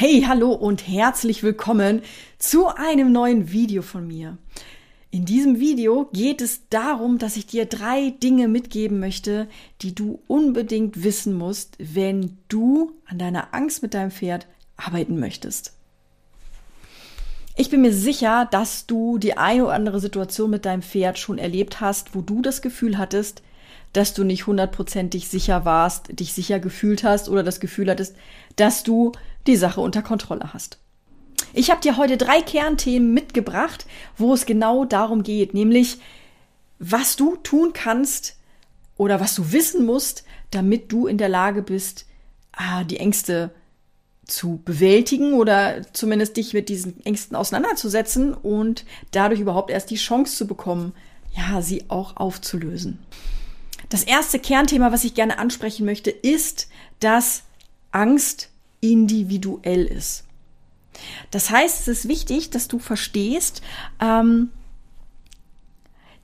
Hey, hallo und herzlich willkommen zu einem neuen Video von mir. In diesem Video geht es darum, dass ich dir drei Dinge mitgeben möchte, die du unbedingt wissen musst, wenn du an deiner Angst mit deinem Pferd arbeiten möchtest. Ich bin mir sicher, dass du die eine oder andere Situation mit deinem Pferd schon erlebt hast, wo du das Gefühl hattest, dass du nicht hundertprozentig sicher warst, dich sicher gefühlt hast oder das Gefühl hattest, dass du die Sache unter Kontrolle hast. Ich habe dir heute drei Kernthemen mitgebracht, wo es genau darum geht, nämlich was du tun kannst oder was du wissen musst, damit du in der Lage bist, ah, die Ängste zu bewältigen oder zumindest dich mit diesen Ängsten auseinanderzusetzen und dadurch überhaupt erst die Chance zu bekommen, ja, sie auch aufzulösen. Das erste Kernthema, was ich gerne ansprechen möchte, ist, dass Angst individuell ist. Das heißt, es ist wichtig, dass du verstehst, ähm,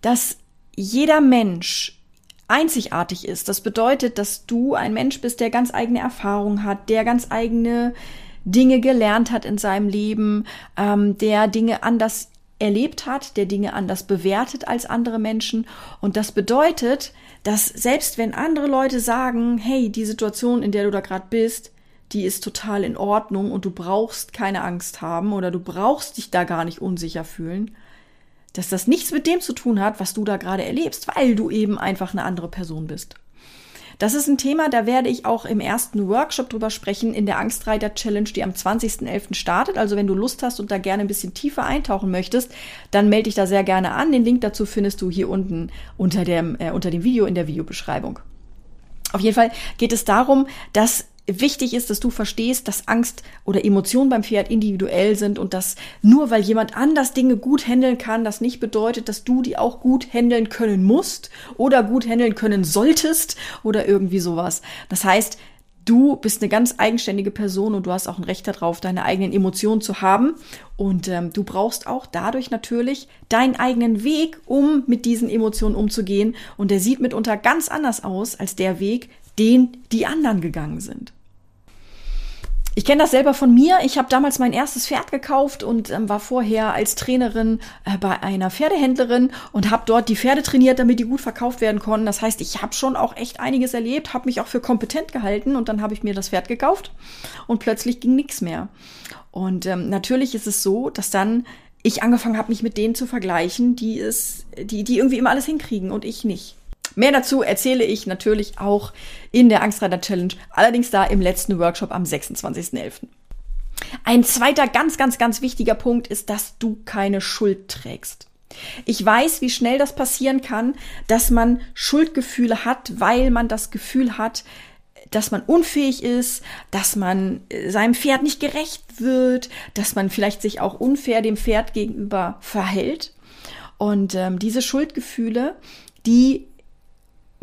dass jeder Mensch einzigartig ist. Das bedeutet, dass du ein Mensch bist, der ganz eigene Erfahrungen hat, der ganz eigene Dinge gelernt hat in seinem Leben, ähm, der Dinge anders erlebt hat, der Dinge anders bewertet als andere Menschen. Und das bedeutet, dass selbst wenn andere Leute sagen, hey, die Situation, in der du da gerade bist, die ist total in Ordnung und du brauchst keine Angst haben oder du brauchst dich da gar nicht unsicher fühlen, dass das nichts mit dem zu tun hat, was du da gerade erlebst, weil du eben einfach eine andere Person bist. Das ist ein Thema, da werde ich auch im ersten Workshop drüber sprechen in der Angstreiter Challenge, die am 20.11. startet. Also wenn du Lust hast und da gerne ein bisschen tiefer eintauchen möchtest, dann melde dich da sehr gerne an. Den Link dazu findest du hier unten unter dem, äh, unter dem Video in der Videobeschreibung. Auf jeden Fall geht es darum, dass wichtig ist, dass du verstehst, dass Angst oder Emotionen beim Pferd individuell sind und dass nur weil jemand anders Dinge gut handeln kann, das nicht bedeutet, dass du die auch gut handeln können musst oder gut handeln können solltest oder irgendwie sowas. Das heißt, du bist eine ganz eigenständige Person und du hast auch ein Recht darauf, deine eigenen Emotionen zu haben. Und ähm, du brauchst auch dadurch natürlich deinen eigenen Weg, um mit diesen Emotionen umzugehen. Und der sieht mitunter ganz anders aus als der Weg, den die anderen gegangen sind. Ich kenne das selber von mir. Ich habe damals mein erstes Pferd gekauft und ähm, war vorher als Trainerin äh, bei einer Pferdehändlerin und habe dort die Pferde trainiert, damit die gut verkauft werden konnten. Das heißt, ich habe schon auch echt einiges erlebt, habe mich auch für kompetent gehalten und dann habe ich mir das Pferd gekauft und plötzlich ging nichts mehr. Und ähm, natürlich ist es so, dass dann ich angefangen habe, mich mit denen zu vergleichen, die es, die, die irgendwie immer alles hinkriegen und ich nicht. Mehr dazu erzähle ich natürlich auch in der Angstreiter Challenge, allerdings da im letzten Workshop am 26.11. Ein zweiter ganz, ganz, ganz wichtiger Punkt ist, dass du keine Schuld trägst. Ich weiß, wie schnell das passieren kann, dass man Schuldgefühle hat, weil man das Gefühl hat, dass man unfähig ist, dass man äh, seinem Pferd nicht gerecht wird, dass man vielleicht sich auch unfair dem Pferd gegenüber verhält. Und ähm, diese Schuldgefühle, die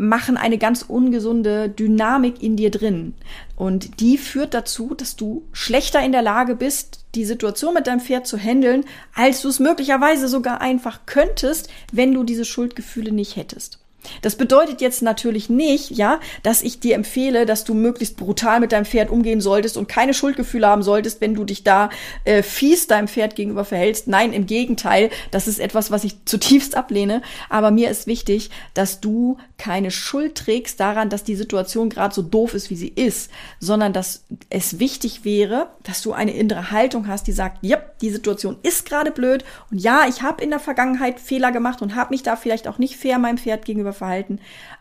machen eine ganz ungesunde Dynamik in dir drin. Und die führt dazu, dass du schlechter in der Lage bist, die Situation mit deinem Pferd zu handeln, als du es möglicherweise sogar einfach könntest, wenn du diese Schuldgefühle nicht hättest. Das bedeutet jetzt natürlich nicht, ja, dass ich dir empfehle, dass du möglichst brutal mit deinem Pferd umgehen solltest und keine Schuldgefühle haben solltest, wenn du dich da äh, fies deinem Pferd gegenüber verhältst. Nein, im Gegenteil, das ist etwas, was ich zutiefst ablehne. Aber mir ist wichtig, dass du keine Schuld trägst daran, dass die Situation gerade so doof ist, wie sie ist, sondern dass es wichtig wäre, dass du eine innere Haltung hast, die sagt, ja, die Situation ist gerade blöd und ja, ich habe in der Vergangenheit Fehler gemacht und habe mich da vielleicht auch nicht fair meinem Pferd gegenüber gegenüber verhalten.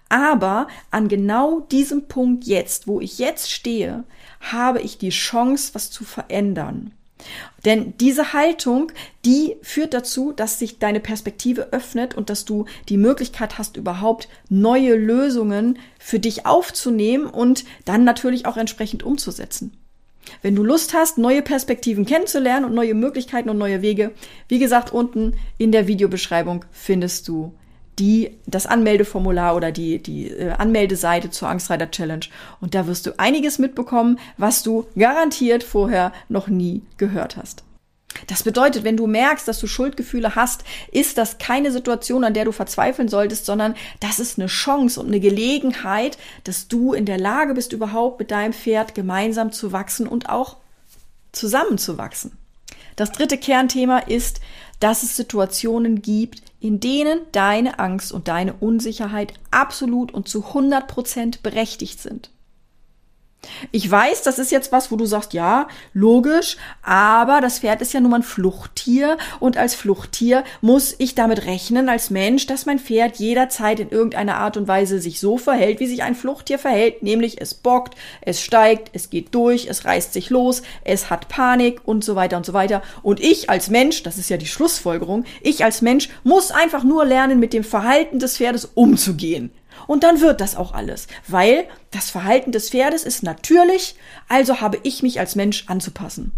Aber an genau diesem Punkt jetzt, wo ich jetzt stehe, habe ich die Chance, was zu verändern. Denn diese Haltung, die führt dazu, dass sich deine Perspektive öffnet und dass du die Möglichkeit hast, überhaupt neue Lösungen für dich aufzunehmen und dann natürlich auch entsprechend umzusetzen. Wenn du Lust hast, neue Perspektiven kennenzulernen und neue Möglichkeiten und neue Wege, wie gesagt, unten in der Videobeschreibung findest du die, das Anmeldeformular oder die, die äh, Anmeldeseite zur Angstreiter Challenge. Und da wirst du einiges mitbekommen, was du garantiert vorher noch nie gehört hast. Das bedeutet, wenn du merkst, dass du Schuldgefühle hast, ist das keine Situation, an der du verzweifeln solltest, sondern das ist eine Chance und eine Gelegenheit, dass du in der Lage bist, überhaupt mit deinem Pferd gemeinsam zu wachsen und auch zusammenzuwachsen. Das dritte Kernthema ist, dass es Situationen gibt, in denen deine Angst und deine Unsicherheit absolut und zu 100 Prozent berechtigt sind. Ich weiß, das ist jetzt was, wo du sagst, ja, logisch, aber das Pferd ist ja nun mal ein Fluchttier und als Fluchttier muss ich damit rechnen als Mensch, dass mein Pferd jederzeit in irgendeiner Art und Weise sich so verhält, wie sich ein Fluchttier verhält, nämlich es bockt, es steigt, es geht durch, es reißt sich los, es hat Panik und so weiter und so weiter. Und ich als Mensch, das ist ja die Schlussfolgerung, ich als Mensch muss einfach nur lernen, mit dem Verhalten des Pferdes umzugehen. Und dann wird das auch alles, weil das Verhalten des Pferdes ist natürlich, also habe ich mich als Mensch anzupassen.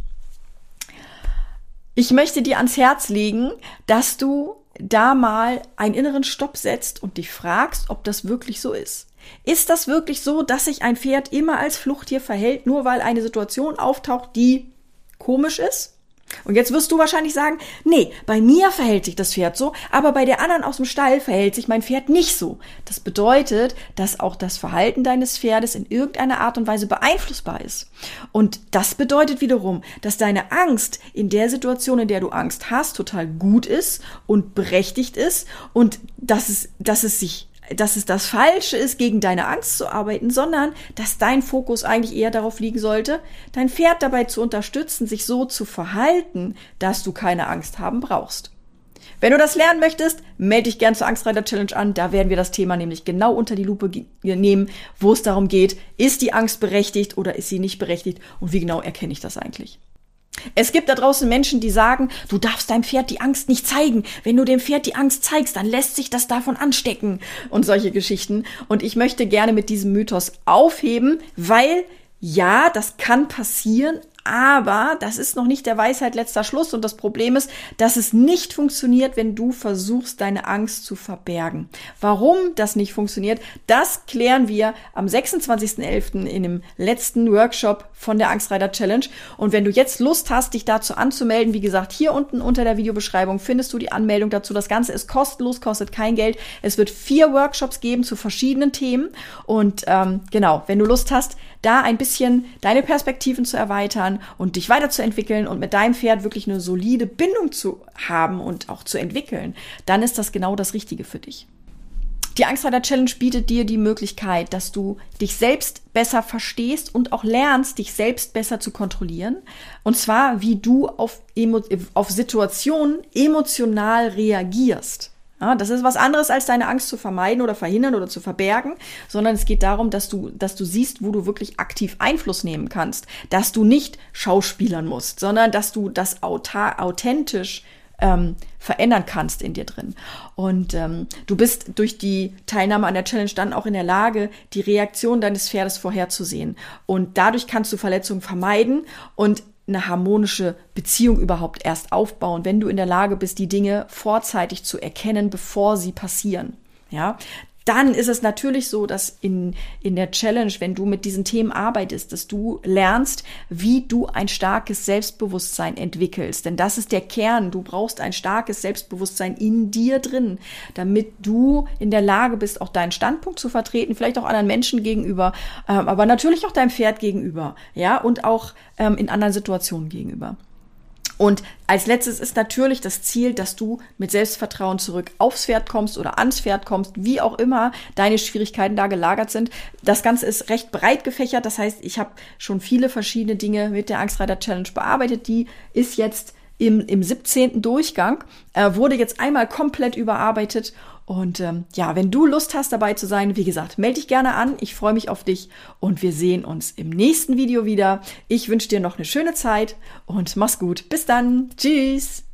Ich möchte dir ans Herz legen, dass du da mal einen inneren Stopp setzt und dich fragst, ob das wirklich so ist. Ist das wirklich so, dass sich ein Pferd immer als Fluchttier verhält, nur weil eine Situation auftaucht, die komisch ist? Und jetzt wirst du wahrscheinlich sagen, nee, bei mir verhält sich das Pferd so, aber bei der anderen aus dem Stall verhält sich mein Pferd nicht so. Das bedeutet, dass auch das Verhalten deines Pferdes in irgendeiner Art und Weise beeinflussbar ist. Und das bedeutet wiederum, dass deine Angst in der Situation, in der du Angst hast, total gut ist und berechtigt ist und dass es, dass es sich dass es das Falsche ist, gegen deine Angst zu arbeiten, sondern dass dein Fokus eigentlich eher darauf liegen sollte, dein Pferd dabei zu unterstützen, sich so zu verhalten, dass du keine Angst haben brauchst. Wenn du das lernen möchtest, melde dich gern zur Angstreiter Challenge an. Da werden wir das Thema nämlich genau unter die Lupe nehmen, wo es darum geht, ist die Angst berechtigt oder ist sie nicht berechtigt und wie genau erkenne ich das eigentlich. Es gibt da draußen Menschen, die sagen, du darfst deinem Pferd die Angst nicht zeigen. Wenn du dem Pferd die Angst zeigst, dann lässt sich das davon anstecken und solche Geschichten. Und ich möchte gerne mit diesem Mythos aufheben, weil ja, das kann passieren, aber das ist noch nicht der Weisheit letzter Schluss und das Problem ist, dass es nicht funktioniert, wenn du versuchst, deine Angst zu verbergen. Warum das nicht funktioniert, das klären wir am 26.11. in dem letzten Workshop von der Angstreiter Challenge. Und wenn du jetzt Lust hast, dich dazu anzumelden, wie gesagt, hier unten unter der Videobeschreibung findest du die Anmeldung dazu. Das Ganze ist kostenlos, kostet kein Geld. Es wird vier Workshops geben zu verschiedenen Themen. Und ähm, genau, wenn du Lust hast, da ein bisschen deine Perspektiven zu erweitern und dich weiterzuentwickeln und mit deinem Pferd wirklich eine solide Bindung zu haben und auch zu entwickeln, dann ist das genau das Richtige für dich. Die Angstreiter Challenge bietet dir die Möglichkeit, dass du dich selbst besser verstehst und auch lernst, dich selbst besser zu kontrollieren. Und zwar, wie du auf, Emo auf Situationen emotional reagierst. Ja, das ist was anderes, als deine Angst zu vermeiden oder verhindern oder zu verbergen, sondern es geht darum, dass du, dass du siehst, wo du wirklich aktiv Einfluss nehmen kannst, dass du nicht schauspielern musst, sondern dass du das authentisch ähm, verändern kannst in dir drin. Und ähm, du bist durch die Teilnahme an der Challenge dann auch in der Lage, die Reaktion deines Pferdes vorherzusehen. Und dadurch kannst du Verletzungen vermeiden und eine harmonische Beziehung überhaupt erst aufbauen, wenn du in der Lage bist, die Dinge vorzeitig zu erkennen, bevor sie passieren. Ja, dann ist es natürlich so, dass in, in der Challenge, wenn du mit diesen Themen arbeitest, dass du lernst, wie du ein starkes Selbstbewusstsein entwickelst. Denn das ist der Kern. Du brauchst ein starkes Selbstbewusstsein in dir drin, damit du in der Lage bist, auch deinen Standpunkt zu vertreten, vielleicht auch anderen Menschen gegenüber, ähm, aber natürlich auch deinem Pferd gegenüber, ja, und auch ähm, in anderen Situationen gegenüber. Und als letztes ist natürlich das Ziel, dass du mit Selbstvertrauen zurück aufs Pferd kommst oder ans Pferd kommst, wie auch immer deine Schwierigkeiten da gelagert sind. Das Ganze ist recht breit gefächert. Das heißt, ich habe schon viele verschiedene Dinge mit der Angstreiter Challenge bearbeitet. Die ist jetzt im, im 17. Durchgang, äh, wurde jetzt einmal komplett überarbeitet und ähm, ja, wenn du Lust hast, dabei zu sein, wie gesagt, melde dich gerne an. Ich freue mich auf dich und wir sehen uns im nächsten Video wieder. Ich wünsche dir noch eine schöne Zeit und mach's gut. Bis dann. Tschüss.